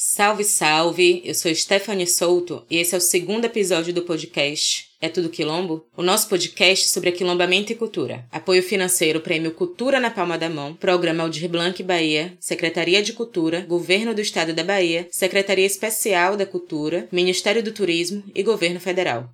Salve, salve! Eu sou Stephanie Souto e esse é o segundo episódio do podcast É Tudo Quilombo? O nosso podcast sobre aquilombamento e cultura. Apoio financeiro Prêmio Cultura na Palma da Mão, Programa Aldir Blanc Bahia, Secretaria de Cultura, Governo do Estado da Bahia, Secretaria Especial da Cultura, Ministério do Turismo e Governo Federal.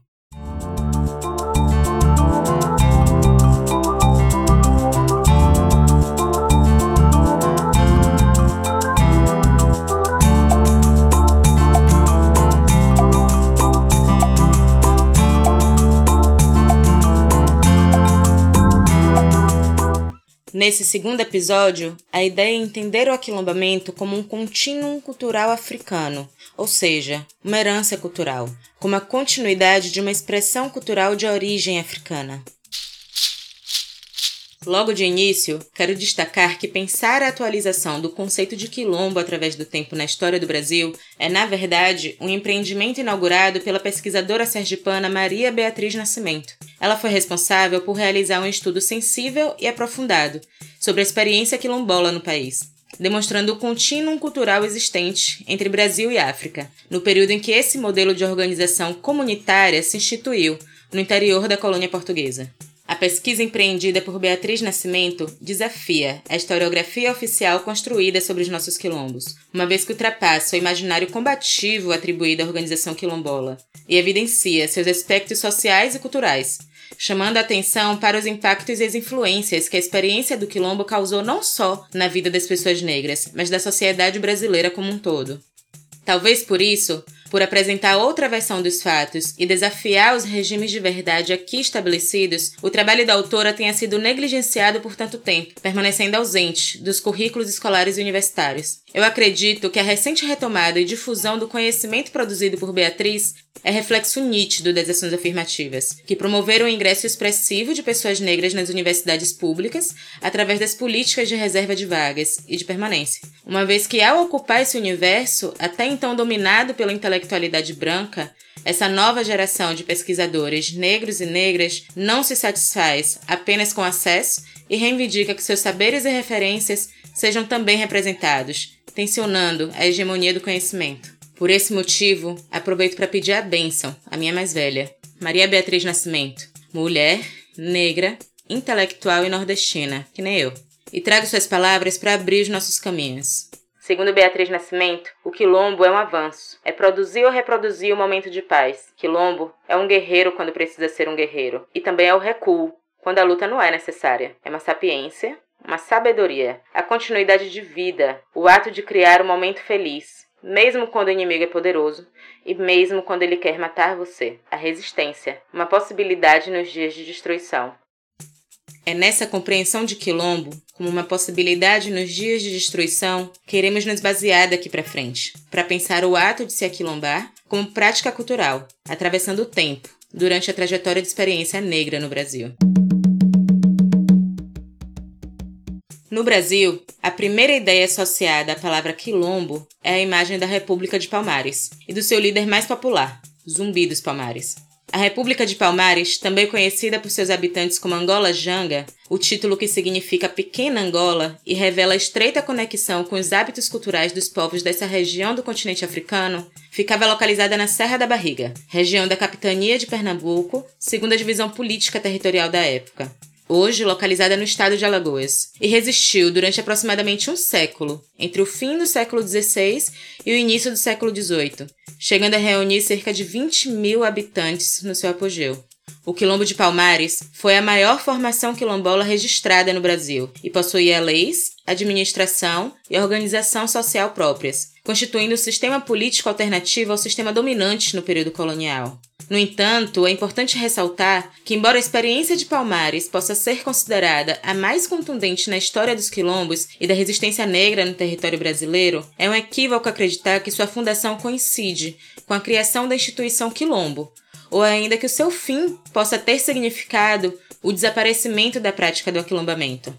Nesse segundo episódio, a ideia é entender o aquilombamento como um contínuo cultural africano, ou seja, uma herança cultural, como a continuidade de uma expressão cultural de origem africana. Logo de início, quero destacar que pensar a atualização do conceito de quilombo através do tempo na história do Brasil é, na verdade, um empreendimento inaugurado pela pesquisadora sergipana Maria Beatriz Nascimento. Ela foi responsável por realizar um estudo sensível e aprofundado sobre a experiência quilombola no país, demonstrando o contínuo cultural existente entre Brasil e África, no período em que esse modelo de organização comunitária se instituiu no interior da colônia portuguesa. A pesquisa empreendida por Beatriz Nascimento desafia a historiografia oficial construída sobre os nossos quilombos, uma vez que ultrapassa o imaginário combativo atribuído à organização quilombola e evidencia seus aspectos sociais e culturais, chamando a atenção para os impactos e as influências que a experiência do quilombo causou não só na vida das pessoas negras, mas da sociedade brasileira como um todo. Talvez por isso, por apresentar outra versão dos fatos e desafiar os regimes de verdade aqui estabelecidos, o trabalho da autora tenha sido negligenciado por tanto tempo, permanecendo ausente dos currículos escolares e universitários. Eu acredito que a recente retomada e difusão do conhecimento produzido por Beatriz é reflexo nítido das ações afirmativas, que promoveram o ingresso expressivo de pessoas negras nas universidades públicas através das políticas de reserva de vagas e de permanência. Uma vez que, ao ocupar esse universo, até então dominado pela intelectualidade branca, essa nova geração de pesquisadores negros e negras não se satisfaz apenas com acesso e reivindica que seus saberes e referências sejam também representados, tensionando a hegemonia do conhecimento. Por esse motivo, aproveito para pedir a bênção à minha mais velha, Maria Beatriz Nascimento, mulher, negra, intelectual e nordestina, que nem eu, e trago suas palavras para abrir os nossos caminhos. Segundo Beatriz Nascimento, o quilombo é um avanço, é produzir ou reproduzir o momento de paz. Quilombo é um guerreiro quando precisa ser um guerreiro, e também é o recuo, quando a luta não é necessária. É uma sapiência, uma sabedoria, a continuidade de vida, o ato de criar um momento feliz, mesmo quando o inimigo é poderoso e mesmo quando ele quer matar você. A resistência, uma possibilidade nos dias de destruição. É nessa compreensão de quilombo, como uma possibilidade nos dias de destruição, queremos nos basear daqui para frente, para pensar o ato de se aquilombar como prática cultural, atravessando o tempo, durante a trajetória de experiência negra no Brasil. No Brasil, a primeira ideia associada à palavra quilombo é a imagem da República de Palmares e do seu líder mais popular, Zumbi dos Palmares. A República de Palmares, também conhecida por seus habitantes como Angola Janga, o título que significa Pequena Angola e revela a estreita conexão com os hábitos culturais dos povos dessa região do continente africano, ficava localizada na Serra da Barriga, região da capitania de Pernambuco, segunda divisão política territorial da época hoje localizada no estado de Alagoas, e resistiu durante aproximadamente um século, entre o fim do século XVI e o início do século XVIII, chegando a reunir cerca de 20 mil habitantes no seu apogeu. O Quilombo de Palmares foi a maior formação quilombola registrada no Brasil e possuía leis, administração e organização social próprias, constituindo o sistema político alternativo ao sistema dominante no período colonial. No entanto, é importante ressaltar que, embora a experiência de Palmares possa ser considerada a mais contundente na história dos quilombos e da resistência negra no território brasileiro, é um equívoco acreditar que sua fundação coincide com a criação da instituição quilombo, ou ainda que o seu fim possa ter significado o desaparecimento da prática do aquilombamento.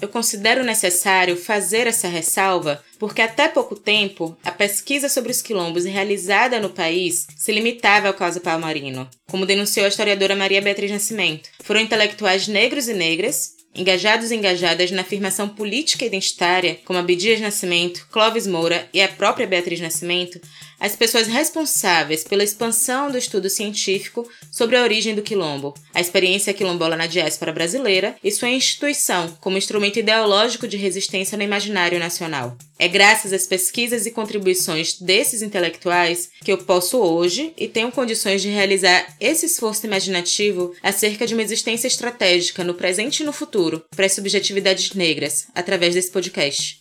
Eu considero necessário fazer essa ressalva porque até pouco tempo a pesquisa sobre os quilombos realizada no país se limitava ao caso palmarino, como denunciou a historiadora Maria Beatriz Nascimento. Foram intelectuais negros e negras, engajados e engajadas na afirmação política identitária, como Abdias Nascimento, Clóvis Moura e a própria Beatriz Nascimento, as pessoas responsáveis pela expansão do estudo científico sobre a origem do quilombo, a experiência quilombola na diáspora brasileira e sua instituição como instrumento ideológico de resistência no imaginário nacional. É graças às pesquisas e contribuições desses intelectuais que eu posso hoje e tenho condições de realizar esse esforço imaginativo acerca de uma existência estratégica no presente e no futuro para as subjetividades negras, através desse podcast.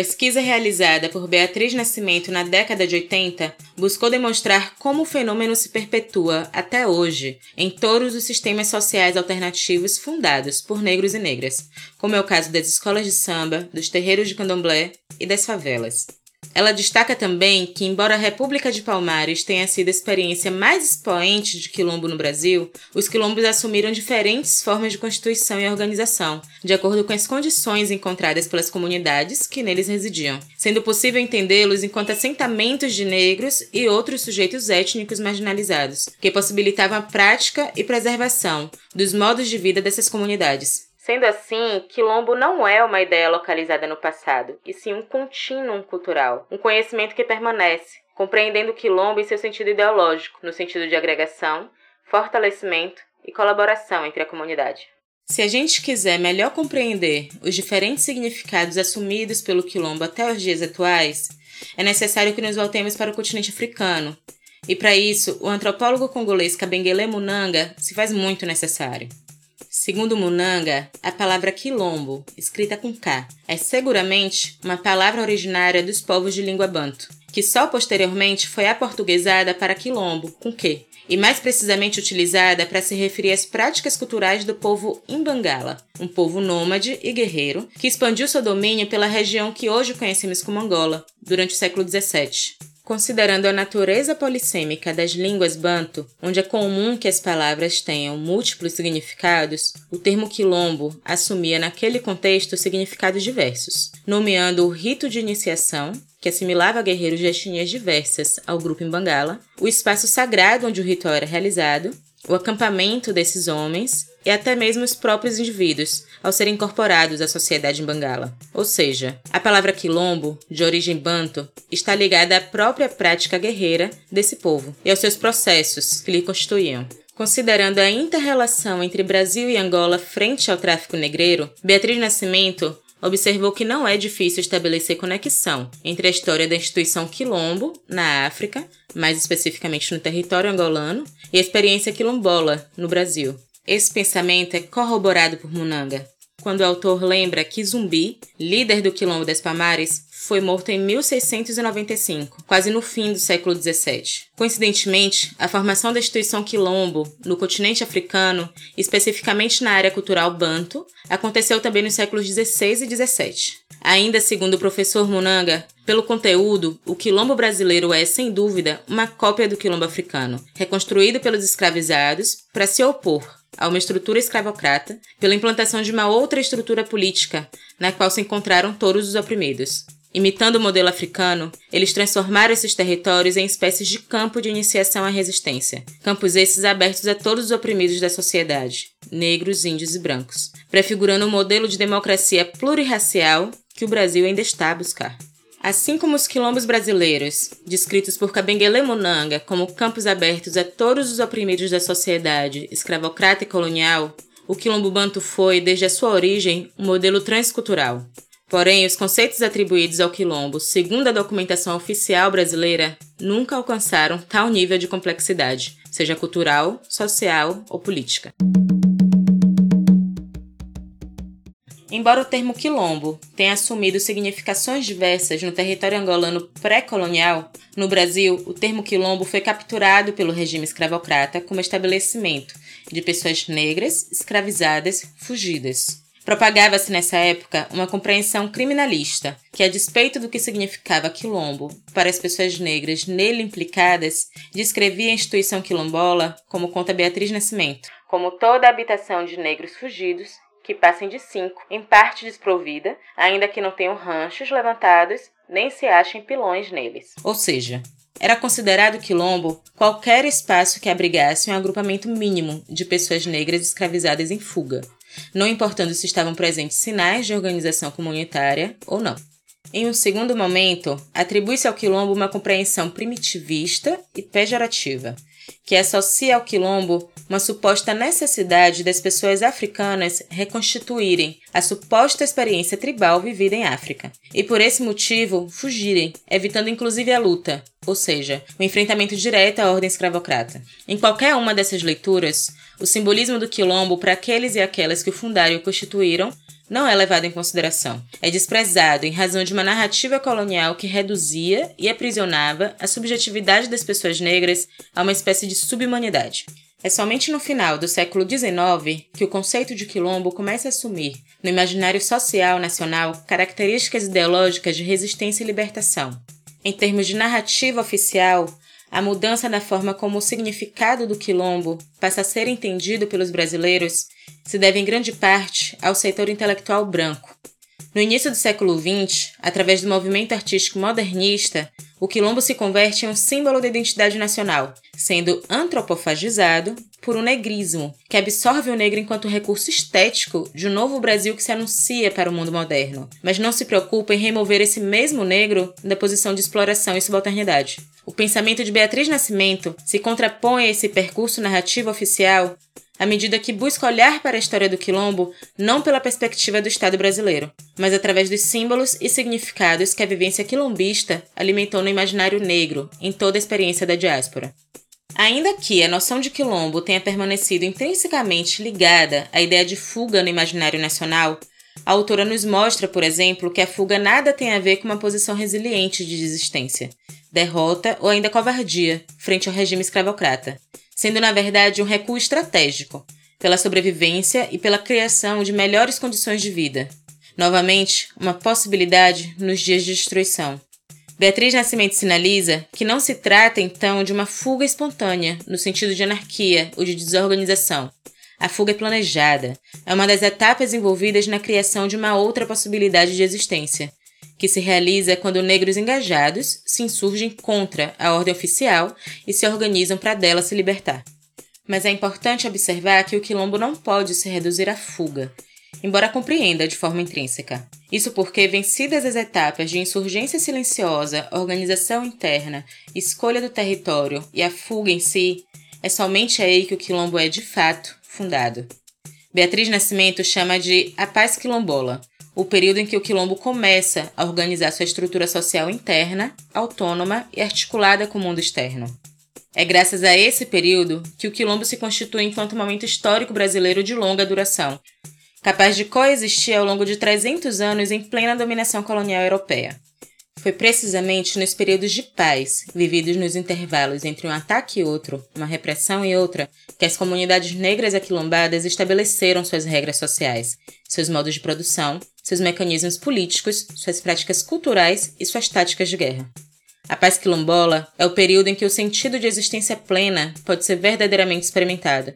Pesquisa realizada por Beatriz Nascimento na década de 80 buscou demonstrar como o fenômeno se perpetua até hoje em todos os sistemas sociais alternativos fundados por negros e negras, como é o caso das escolas de samba, dos terreiros de candomblé e das favelas. Ela destaca também que, embora a República de Palmares tenha sido a experiência mais expoente de quilombo no Brasil, os quilombos assumiram diferentes formas de constituição e organização, de acordo com as condições encontradas pelas comunidades que neles residiam, sendo possível entendê-los enquanto assentamentos de negros e outros sujeitos étnicos marginalizados, que possibilitavam a prática e preservação dos modos de vida dessas comunidades. Sendo assim, quilombo não é uma ideia localizada no passado, e sim um contínuo cultural, um conhecimento que permanece, compreendendo o quilombo em seu sentido ideológico, no sentido de agregação, fortalecimento e colaboração entre a comunidade. Se a gente quiser melhor compreender os diferentes significados assumidos pelo quilombo até os dias atuais, é necessário que nos voltemos para o continente africano. E para isso, o antropólogo congolês Kabengele Munanga se faz muito necessário. Segundo Munanga, a palavra quilombo, escrita com K, é seguramente uma palavra originária dos povos de língua banto, que só posteriormente foi aportuguesada para quilombo, com Q, e mais precisamente utilizada para se referir às práticas culturais do povo Imbangala, um povo nômade e guerreiro que expandiu seu domínio pela região que hoje conhecemos como Angola, durante o século XVII. Considerando a natureza polissêmica das línguas banto, onde é comum que as palavras tenham múltiplos significados, o termo quilombo assumia naquele contexto significados diversos, nomeando o rito de iniciação, que assimilava guerreiros de etnias diversas ao grupo em Bangala, o espaço sagrado onde o ritual era realizado, o acampamento desses homens e até mesmo os próprios indivíduos, ao serem incorporados à sociedade em Bangala. Ou seja, a palavra quilombo, de origem banto, está ligada à própria prática guerreira desse povo e aos seus processos que lhe constituíam. Considerando a inter-relação entre Brasil e Angola frente ao tráfico negreiro, Beatriz Nascimento observou que não é difícil estabelecer conexão entre a história da instituição quilombo na África, mais especificamente no território angolano, e a experiência quilombola no Brasil. Esse pensamento é corroborado por Munanga, quando o autor lembra que Zumbi, líder do Quilombo das Palmares, foi morto em 1695, quase no fim do século XVII. Coincidentemente, a formação da instituição Quilombo no continente africano, especificamente na área cultural banto, aconteceu também nos séculos XVI e XVII. Ainda segundo o professor Munanga, pelo conteúdo, o quilombo brasileiro é, sem dúvida, uma cópia do quilombo africano, reconstruído pelos escravizados para se opor a uma estrutura escravocrata pela implantação de uma outra estrutura política, na qual se encontraram todos os oprimidos. Imitando o modelo africano, eles transformaram esses territórios em espécies de campo de iniciação à resistência, campos esses abertos a todos os oprimidos da sociedade, negros, índios e brancos, prefigurando um modelo de democracia plurirracial que o Brasil ainda está a buscar. Assim como os quilombos brasileiros, descritos por Kabengele Munanga como campos abertos a todos os oprimidos da sociedade escravocrata e colonial, o quilombo banto foi, desde a sua origem, um modelo transcultural. Porém, os conceitos atribuídos ao quilombo, segundo a documentação oficial brasileira, nunca alcançaram tal nível de complexidade, seja cultural, social ou política. Embora o termo quilombo tenha assumido significações diversas no território angolano pré-colonial, no Brasil, o termo quilombo foi capturado pelo regime escravocrata como estabelecimento de pessoas negras, escravizadas, fugidas. Propagava-se nessa época uma compreensão criminalista, que, a despeito do que significava quilombo para as pessoas negras nele implicadas, descrevia a instituição quilombola, como conta Beatriz Nascimento, como toda a habitação de negros fugidos que passem de cinco, em parte desprovida, ainda que não tenham ranchos levantados, nem se achem pilões neles. Ou seja, era considerado quilombo qualquer espaço que abrigasse um agrupamento mínimo de pessoas negras escravizadas em fuga, não importando se estavam presentes sinais de organização comunitária ou não. Em um segundo momento, atribui-se ao quilombo uma compreensão primitivista e pejorativa, que associa ao quilombo uma suposta necessidade das pessoas africanas reconstituírem a suposta experiência tribal vivida em África, e por esse motivo fugirem, evitando inclusive a luta, ou seja, o enfrentamento direto à ordem escravocrata. Em qualquer uma dessas leituras, o simbolismo do quilombo para aqueles e aquelas que o fundaram e o constituíram não é levado em consideração. É desprezado em razão de uma narrativa colonial que reduzia e aprisionava a subjetividade das pessoas negras a uma espécie de subhumanidade. É somente no final do século XIX que o conceito de quilombo começa a assumir, no imaginário social nacional, características ideológicas de resistência e libertação. Em termos de narrativa oficial, a mudança na forma como o significado do quilombo passa a ser entendido pelos brasileiros se deve em grande parte ao setor intelectual branco. No início do século XX, através do movimento artístico modernista, o quilombo se converte em um símbolo da identidade nacional, sendo antropofagizado por um negrismo, que absorve o negro enquanto recurso estético de um novo Brasil que se anuncia para o mundo moderno, mas não se preocupa em remover esse mesmo negro da posição de exploração e subalternidade. O pensamento de Beatriz Nascimento se contrapõe a esse percurso narrativo oficial à medida que busca olhar para a história do quilombo não pela perspectiva do Estado brasileiro, mas através dos símbolos e significados que a vivência quilombista alimentou no imaginário negro em toda a experiência da diáspora. Ainda que a noção de quilombo tenha permanecido intrinsecamente ligada à ideia de fuga no imaginário nacional, a autora nos mostra, por exemplo, que a fuga nada tem a ver com uma posição resiliente de desistência, derrota ou ainda covardia frente ao regime escravocrata, sendo na verdade um recuo estratégico, pela sobrevivência e pela criação de melhores condições de vida. Novamente, uma possibilidade nos dias de destruição. Beatriz Nascimento sinaliza que não se trata então de uma fuga espontânea, no sentido de anarquia ou de desorganização. A fuga é planejada, é uma das etapas envolvidas na criação de uma outra possibilidade de existência, que se realiza quando negros engajados se insurgem contra a ordem oficial e se organizam para dela se libertar. Mas é importante observar que o quilombo não pode se reduzir à fuga, embora compreenda de forma intrínseca. Isso porque, vencidas as etapas de insurgência silenciosa, organização interna, escolha do território e a fuga em si, é somente aí que o quilombo é de fato fundado. Beatriz Nascimento chama de a paz quilombola, o período em que o quilombo começa a organizar sua estrutura social interna, autônoma e articulada com o mundo externo. É graças a esse período que o quilombo se constitui enquanto momento histórico brasileiro de longa duração, capaz de coexistir ao longo de 300 anos em plena dominação colonial europeia. Foi precisamente nos períodos de paz, vividos nos intervalos entre um ataque e outro, uma repressão e outra, que as comunidades negras aquilombadas estabeleceram suas regras sociais, seus modos de produção, seus mecanismos políticos, suas práticas culturais e suas táticas de guerra. A paz quilombola é o período em que o sentido de existência plena pode ser verdadeiramente experimentado,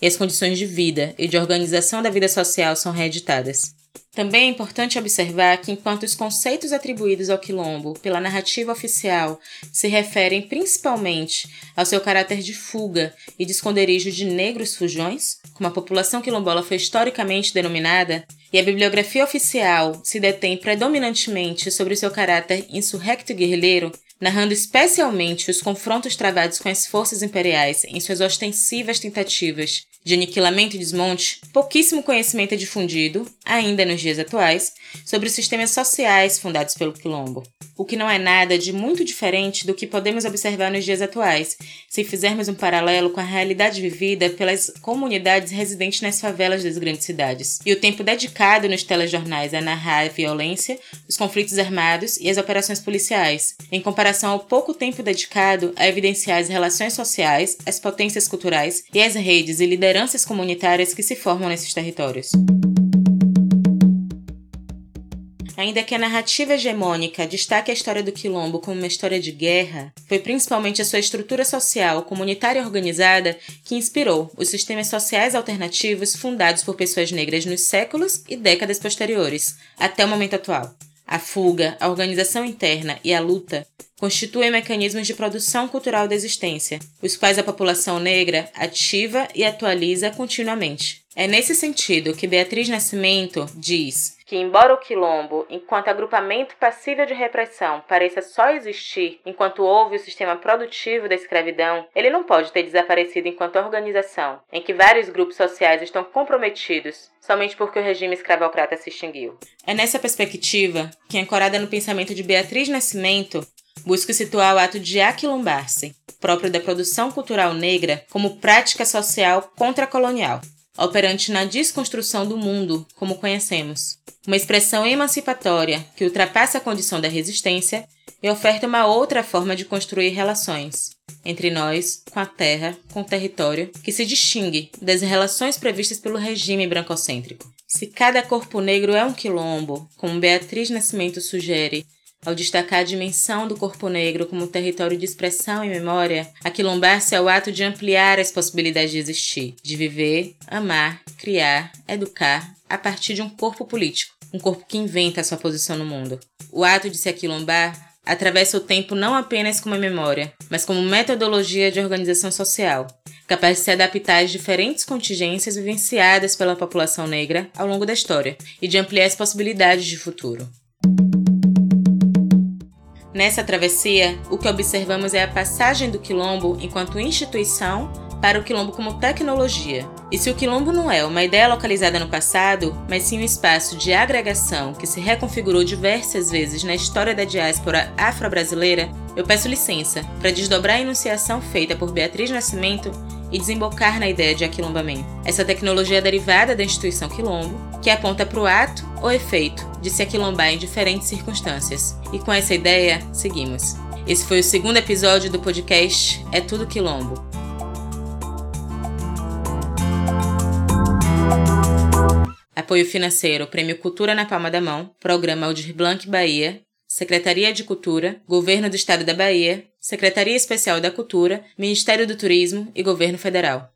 e as condições de vida e de organização da vida social são reeditadas. Também é importante observar que, enquanto os conceitos atribuídos ao quilombo pela narrativa oficial se referem principalmente ao seu caráter de fuga e de esconderijo de negros fujões, como a população quilombola foi historicamente denominada, e a bibliografia oficial se detém predominantemente sobre o seu caráter insurrecto guerrilheiro, narrando especialmente os confrontos travados com as forças imperiais em suas ostensivas tentativas de aniquilamento e desmonte, pouquíssimo conhecimento é difundido, ainda nos dias atuais, sobre os sistemas sociais fundados pelo Quilombo, o que não é nada de muito diferente do que podemos observar nos dias atuais, se fizermos um paralelo com a realidade vivida pelas comunidades residentes nas favelas das grandes cidades, e o tempo dedicado nos telejornais a narrar a violência, os conflitos armados e as operações policiais, em comparação ao pouco tempo dedicado a evidenciar as relações sociais, as potências culturais e as redes e lideranças comunitárias que se formam nesses territórios. Ainda que a narrativa hegemônica destaque a história do Quilombo como uma história de guerra, foi principalmente a sua estrutura social, comunitária e organizada que inspirou os sistemas sociais alternativos fundados por pessoas negras nos séculos e décadas posteriores, até o momento atual. A fuga, a organização interna e a luta constituem mecanismos de produção cultural da existência, os quais a população negra ativa e atualiza continuamente. É nesse sentido que Beatriz Nascimento diz que, embora o quilombo, enquanto agrupamento passível de repressão, pareça só existir enquanto houve o sistema produtivo da escravidão, ele não pode ter desaparecido enquanto organização, em que vários grupos sociais estão comprometidos somente porque o regime escravocrata se extinguiu. É nessa perspectiva que, ancorada no pensamento de Beatriz Nascimento, busco situar o ato de aquilombar-se, próprio da produção cultural negra, como prática social contracolonial operante na desconstrução do mundo como conhecemos. Uma expressão emancipatória que ultrapassa a condição da resistência e oferta uma outra forma de construir relações entre nós, com a terra, com o território, que se distingue das relações previstas pelo regime brancocêntrico. Se cada corpo negro é um quilombo, como Beatriz Nascimento sugere, ao destacar a dimensão do corpo negro como território de expressão e memória, aquilombar-se é o ato de ampliar as possibilidades de existir, de viver, amar, criar, educar, a partir de um corpo político, um corpo que inventa a sua posição no mundo. O ato de se aquilombar atravessa o tempo não apenas como memória, mas como metodologia de organização social, capaz de se adaptar às diferentes contingências vivenciadas pela população negra ao longo da história e de ampliar as possibilidades de futuro. Nessa travessia, o que observamos é a passagem do quilombo enquanto instituição para o quilombo como tecnologia. E se o quilombo não é uma ideia localizada no passado, mas sim um espaço de agregação que se reconfigurou diversas vezes na história da diáspora afro-brasileira, eu peço licença para desdobrar a enunciação feita por Beatriz Nascimento e desembocar na ideia de aquilombamento. Essa tecnologia é derivada da instituição quilombo, que aponta para o ato ou efeito de se aquilombar em diferentes circunstâncias. E com essa ideia, seguimos. Esse foi o segundo episódio do podcast É Tudo Quilombo. Apoio financeiro Prêmio Cultura na Palma da Mão, Programa Aldir Blanc Bahia, Secretaria de Cultura, Governo do Estado da Bahia, Secretaria Especial da Cultura, Ministério do Turismo e Governo Federal.